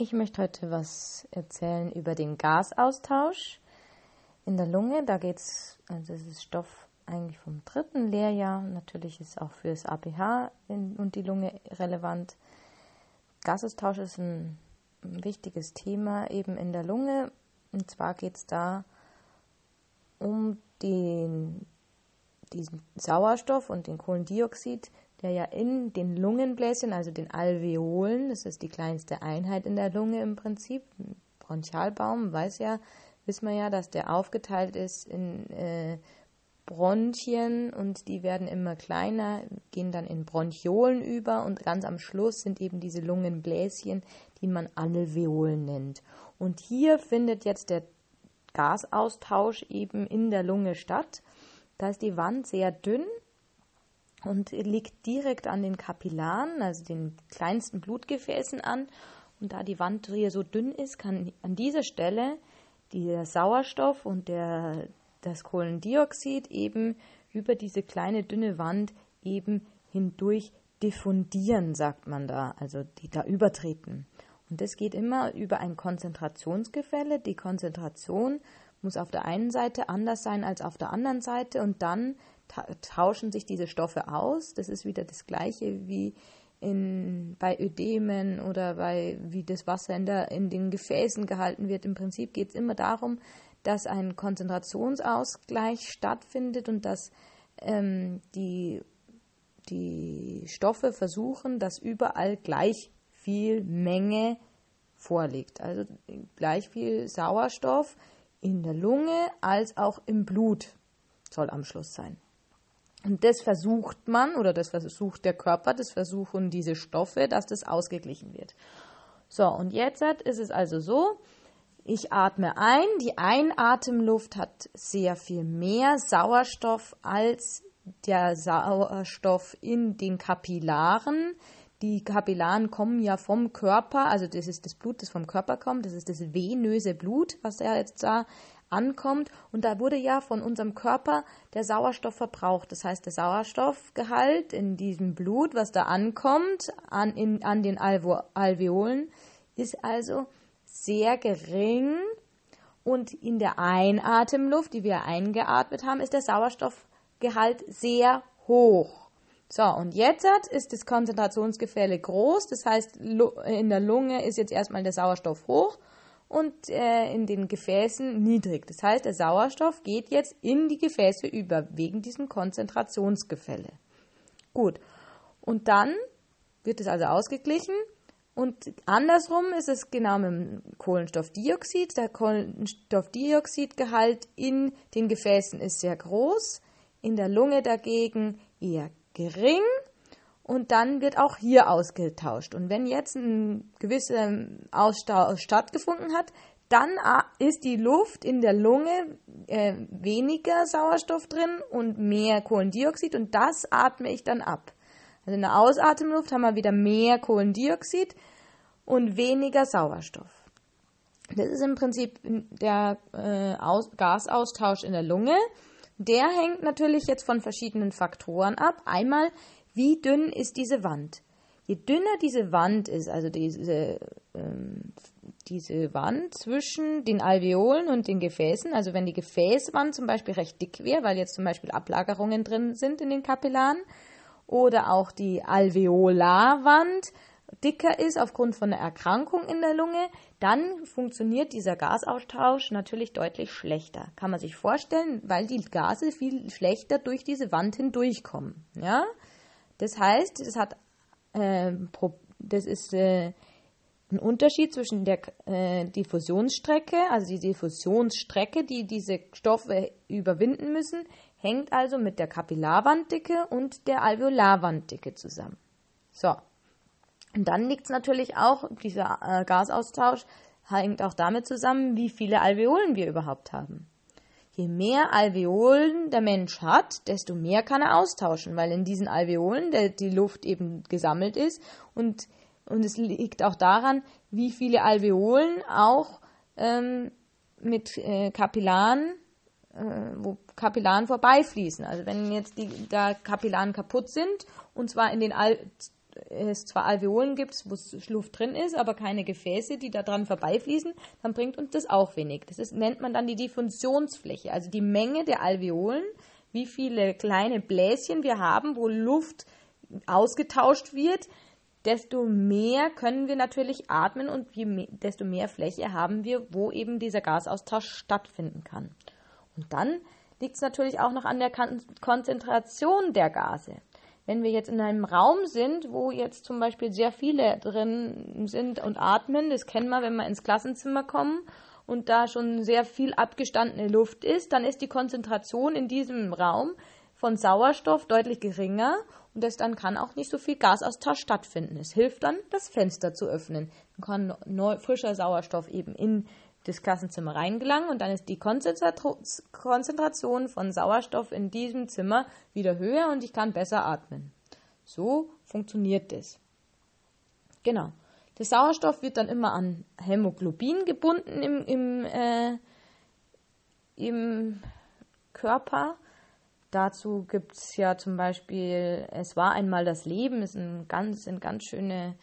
Ich möchte heute was erzählen über den Gasaustausch in der Lunge. Da geht es, also das ist Stoff eigentlich vom dritten Lehrjahr. Natürlich ist auch für das APH in, und die Lunge relevant. Gasaustausch ist ein, ein wichtiges Thema eben in der Lunge. Und zwar geht es da um den, diesen Sauerstoff und den Kohlendioxid, der ja in den Lungenbläschen, also den Alveolen, das ist die kleinste Einheit in der Lunge im Prinzip, Bronchialbaum, weiß ja, wissen wir ja, dass der aufgeteilt ist in äh, Bronchien und die werden immer kleiner, gehen dann in Bronchiolen über und ganz am Schluss sind eben diese Lungenbläschen, die man Alveolen nennt. Und hier findet jetzt der Gasaustausch eben in der Lunge statt. Da ist die Wand sehr dünn und liegt direkt an den Kapillaren, also den kleinsten Blutgefäßen an. Und da die Wand hier so dünn ist, kann an dieser Stelle der Sauerstoff und der, das Kohlendioxid eben über diese kleine dünne Wand eben hindurch diffundieren, sagt man da, also die da übertreten. Und das geht immer über ein Konzentrationsgefälle. Die Konzentration muss auf der einen Seite anders sein als auf der anderen Seite und dann tauschen sich diese Stoffe aus. Das ist wieder das gleiche wie in, bei Ödemen oder bei wie das Wasser in, der, in den Gefäßen gehalten wird. Im Prinzip geht es immer darum, dass ein Konzentrationsausgleich stattfindet und dass ähm, die, die Stoffe versuchen, dass überall gleich viel Menge vorliegt. Also gleich viel Sauerstoff in der Lunge als auch im Blut soll am Schluss sein. Und das versucht man oder das versucht der Körper, das versuchen diese Stoffe, dass das ausgeglichen wird. So, und jetzt ist es also so, ich atme ein, die Einatemluft hat sehr viel mehr Sauerstoff als der Sauerstoff in den Kapillaren. Die Kapillaren kommen ja vom Körper, also das ist das Blut, das vom Körper kommt, das ist das venöse Blut, was ja jetzt da ankommt. Und da wurde ja von unserem Körper der Sauerstoff verbraucht. Das heißt, der Sauerstoffgehalt in diesem Blut, was da ankommt, an, in, an den Alvo Alveolen, ist also sehr gering. Und in der Einatemluft, die wir eingeatmet haben, ist der Sauerstoffgehalt sehr hoch. So, und jetzt ist das Konzentrationsgefälle groß. Das heißt, in der Lunge ist jetzt erstmal der Sauerstoff hoch und äh, in den Gefäßen niedrig. Das heißt, der Sauerstoff geht jetzt in die Gefäße über, wegen diesem Konzentrationsgefälle. Gut. Und dann wird es also ausgeglichen. Und andersrum ist es genau mit dem Kohlenstoffdioxid. Der Kohlenstoffdioxidgehalt in den Gefäßen ist sehr groß, in der Lunge dagegen eher gering und dann wird auch hier ausgetauscht. Und wenn jetzt ein gewisser Austausch stattgefunden hat, dann ah, ist die Luft in der Lunge äh, weniger Sauerstoff drin und mehr Kohlendioxid und das atme ich dann ab. Also in der Ausatemluft haben wir wieder mehr Kohlendioxid und weniger Sauerstoff. Das ist im Prinzip der äh, Aus Gasaustausch in der Lunge. Der hängt natürlich jetzt von verschiedenen Faktoren ab. Einmal wie dünn ist diese Wand? Je dünner diese Wand ist, also diese, ähm, diese Wand zwischen den Alveolen und den Gefäßen, also wenn die Gefäßwand zum Beispiel recht dick wäre, weil jetzt zum Beispiel Ablagerungen drin sind in den Kapillaren, oder auch die Alveolarwand dicker ist aufgrund von einer Erkrankung in der Lunge, dann funktioniert dieser Gasaustausch natürlich deutlich schlechter. Kann man sich vorstellen, weil die Gase viel schlechter durch diese Wand hindurchkommen. Ja? Das heißt, das hat äh, das ist äh, ein Unterschied zwischen der äh, Diffusionsstrecke, also die Diffusionsstrecke, die diese Stoffe überwinden müssen, hängt also mit der Kapillarwanddicke und der Alveolarwanddicke zusammen. So. Und dann liegt es natürlich auch, dieser äh, Gasaustausch hängt auch damit zusammen, wie viele Alveolen wir überhaupt haben. Je mehr Alveolen der Mensch hat, desto mehr kann er austauschen, weil in diesen Alveolen der, die Luft eben gesammelt ist und, und es liegt auch daran, wie viele Alveolen auch ähm, mit äh, Kapillaren, äh, wo Kapillaren vorbeifließen. Also wenn jetzt die da Kapillaren kaputt sind und zwar in den Al es zwar Alveolen gibt, wo Luft drin ist, aber keine Gefäße, die da dran vorbeifließen, dann bringt uns das auch wenig. Das ist, nennt man dann die Diffusionsfläche, also die Menge der Alveolen, wie viele kleine Bläschen wir haben, wo Luft ausgetauscht wird, desto mehr können wir natürlich atmen und mehr, desto mehr Fläche haben wir, wo eben dieser Gasaustausch stattfinden kann. Und dann liegt es natürlich auch noch an der Konzentration der Gase. Wenn wir jetzt in einem Raum sind, wo jetzt zum Beispiel sehr viele drin sind und atmen, das kennen wir, wenn wir ins Klassenzimmer kommen und da schon sehr viel abgestandene Luft ist, dann ist die Konzentration in diesem Raum von Sauerstoff deutlich geringer und das dann kann auch nicht so viel Gasaustausch stattfinden. Es hilft dann, das Fenster zu öffnen. Dann kann neu, frischer Sauerstoff eben in das Klassenzimmer reingelangen und dann ist die Konzentration von Sauerstoff in diesem Zimmer wieder höher und ich kann besser atmen. So funktioniert das. Genau. Der Sauerstoff wird dann immer an Hämoglobin gebunden im, im, äh, im Körper. Dazu gibt es ja zum Beispiel, es war einmal das Leben, ist ein ganz, sind ganz schöne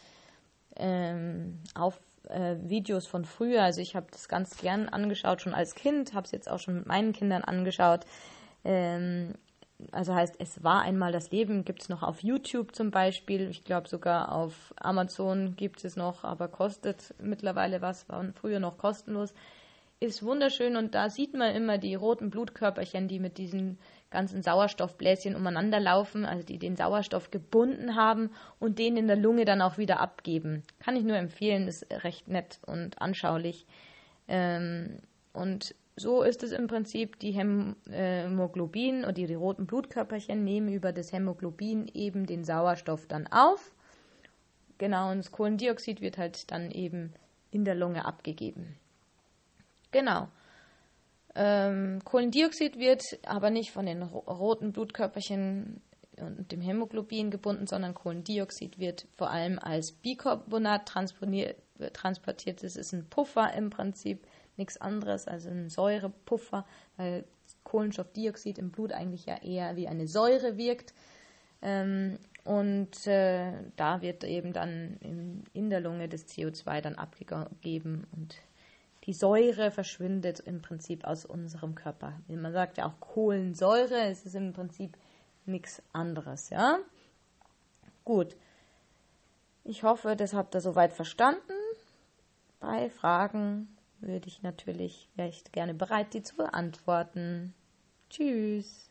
ähm, auf, äh, Videos von früher. Also ich habe das ganz gern angeschaut, schon als Kind, habe es jetzt auch schon mit meinen Kindern angeschaut. Ähm, also heißt, es war einmal das Leben, gibt es noch auf YouTube zum Beispiel. Ich glaube sogar auf Amazon gibt es noch, aber kostet mittlerweile was, war früher noch kostenlos. Ist wunderschön und da sieht man immer die roten Blutkörperchen, die mit diesen ganzen Sauerstoffbläschen umeinander laufen, also die den Sauerstoff gebunden haben und den in der Lunge dann auch wieder abgeben. Kann ich nur empfehlen, ist recht nett und anschaulich. Ähm, und so ist es im Prinzip, die Hämoglobin und die, die roten Blutkörperchen nehmen über das Hämoglobin eben den Sauerstoff dann auf. Genau, und das Kohlendioxid wird halt dann eben in der Lunge abgegeben. Genau. Ähm, Kohlendioxid wird aber nicht von den roten Blutkörperchen und dem Hämoglobin gebunden, sondern Kohlendioxid wird vor allem als Bicarbonat transportiert. Das ist ein Puffer im Prinzip nichts anderes als ein Säurepuffer, weil Kohlenstoffdioxid im Blut eigentlich ja eher wie eine Säure wirkt. Ähm, und äh, da wird eben dann in, in der Lunge das CO2 dann abgegeben und die Säure verschwindet im Prinzip aus unserem Körper. Man sagt ja auch Kohlensäure, es ist im Prinzip nichts anderes, ja. Gut. Ich hoffe, das habt ihr soweit verstanden. Bei Fragen würde ich natürlich, ich gerne bereit, die zu beantworten. Tschüss.